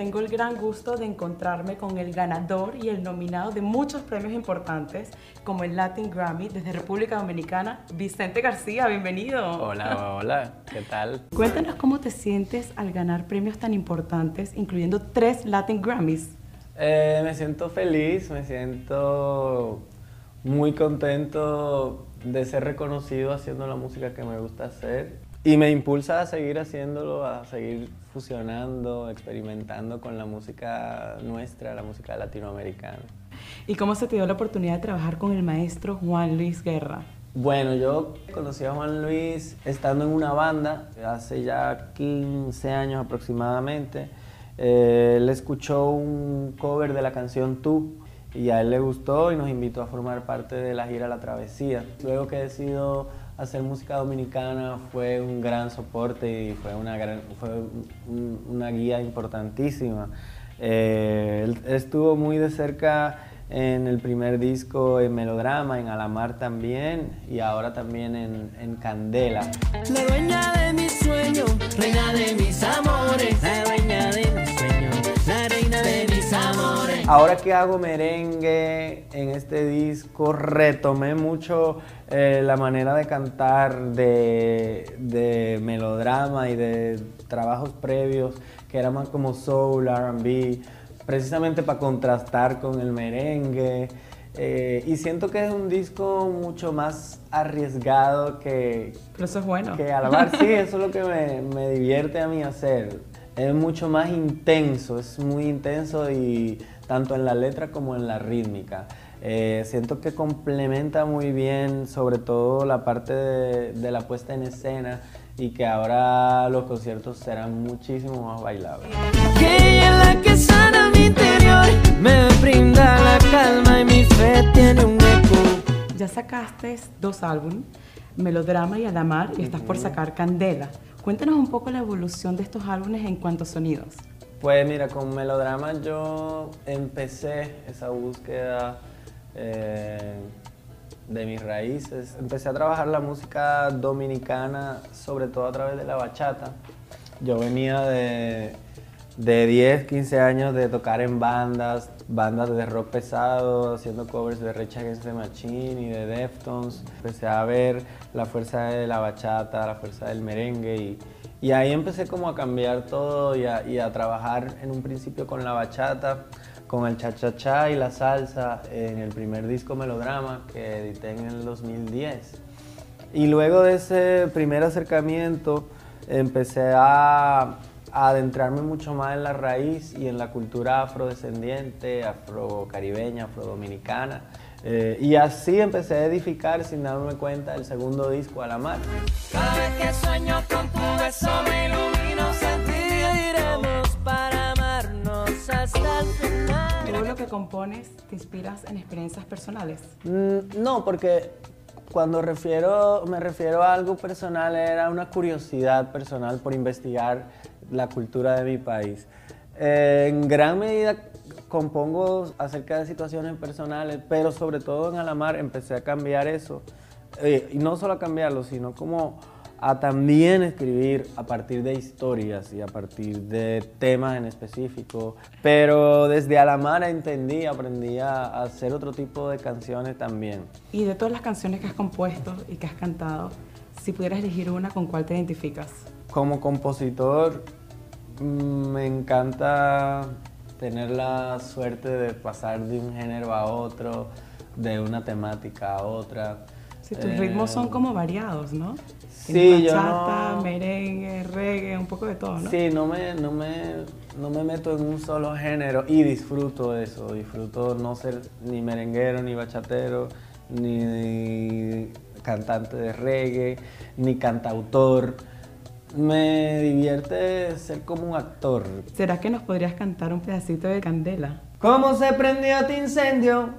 tengo el gran gusto de encontrarme con el ganador y el nominado de muchos premios importantes, como el Latin Grammy desde República Dominicana, Vicente García, bienvenido. Hola, hola, ¿qué tal? Cuéntanos cómo te sientes al ganar premios tan importantes, incluyendo tres Latin Grammys. Eh, me siento feliz, me siento muy contento de ser reconocido haciendo la música que me gusta hacer y me impulsa a seguir haciéndolo, a seguir fusionando, experimentando con la música nuestra, la música latinoamericana. ¿Y cómo se te dio la oportunidad de trabajar con el maestro Juan Luis Guerra? Bueno, yo conocí a Juan Luis estando en una banda hace ya 15 años aproximadamente. Eh, él escuchó un cover de la canción Tú y a él le gustó y nos invitó a formar parte de la gira La Travesía. Luego que decidió hacer música dominicana fue un gran soporte y fue una, fue una guía importantísima. Eh, él estuvo muy de cerca en el primer disco en Melodrama, en Alamar también y ahora también en, en Candela. La dueña de mis sueños, reina de mis amores, Ahora que hago merengue en este disco, retomé mucho eh, la manera de cantar de, de melodrama y de trabajos previos que eran más como soul, RB precisamente para contrastar con el merengue. Eh, y siento que es un disco mucho más arriesgado que... Pero eso es bueno. Que alabar, sí, eso es lo que me, me, divierte a mí hacer. Es mucho más intenso, es muy intenso y tanto en la letra como en la rítmica. Eh, siento que complementa muy bien sobre todo la parte de, de la puesta en escena y que ahora los conciertos serán muchísimo más bailables. Que en la que sana mi interior, me brinda la calma y mi fe tiene un eco. Ya sacaste dos álbumes, Melodrama y Adamar, y estás por sacar Candela. Cuéntanos un poco la evolución de estos álbumes en cuanto a sonidos. Pues mira, con Melodrama yo empecé esa búsqueda eh, de mis raíces. Empecé a trabajar la música dominicana, sobre todo a través de la bachata. Yo venía de, de 10, 15 años de tocar en bandas, bandas de rock pesado, haciendo covers de Rage Against the Machine y de Deftones. Empecé a ver la fuerza de la bachata, la fuerza del merengue y, y ahí empecé como a cambiar todo y a, trabajar en un principio con la bachata con el cha-cha-cha y la salsa en el primer disco Melodrama que edité en el 2010. Y luego de ese primer acercamiento empecé a, adentrarme mucho más en la raíz y en la cultura afrodescendiente, afrocaribeña, afrodominicana. Eh, y así empecé a edificar sin darme cuenta el segundo disco a la mar. Cada vez sueño con tu beso me ilumino, sentiremos para amarnos hasta el final. ¿Todo lo que compones te inspiras en experiencias personales? Mm, no, porque cuando refiero, me refiero a algo personal era una curiosidad personal por investigar la cultura de mi país. Eh, en gran medida compongo acerca de situaciones personales, pero sobre todo en Alamar empecé a cambiar eso. Eh, y no solo a cambiarlo, sino como a también escribir a partir de historias y a partir de temas en específico. Pero desde Alamar entendí, aprendí a hacer otro tipo de canciones también. Y de todas las canciones que has compuesto y que has cantado, si pudieras elegir una, ¿con cuál te identificas? Como compositor, mm, me encanta tener la suerte de pasar de un género a otro, de una temática a otra. Sí, tus ritmos son Eh, como variados, ¿no? Sí, Tienes yo bachata, no- merengue, reggae, un poco de todo, ¿no? Sí, no me, no, me, no me meto en un solo género y disfruto eso. Disfruto no ser ni merenguero, ni bachatero, ni cantante de reggae, ni cantautor. Me divierte ser como un actor. ¿Será que nos podrías cantar un pedacito de Candela? ¿Cómo se prendió este incendio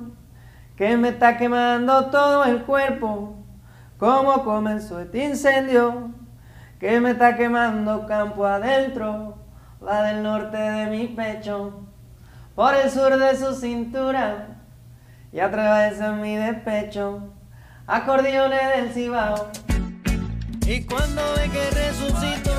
que me está quemando todo el cuerpo? ¿Cómo comenzó este incendio que me está quemando campo adentro? La del norte de mi pecho, por el sur de su cintura y atraviesa mi despecho, acordeones del cibao. Y cuando ve que resucito,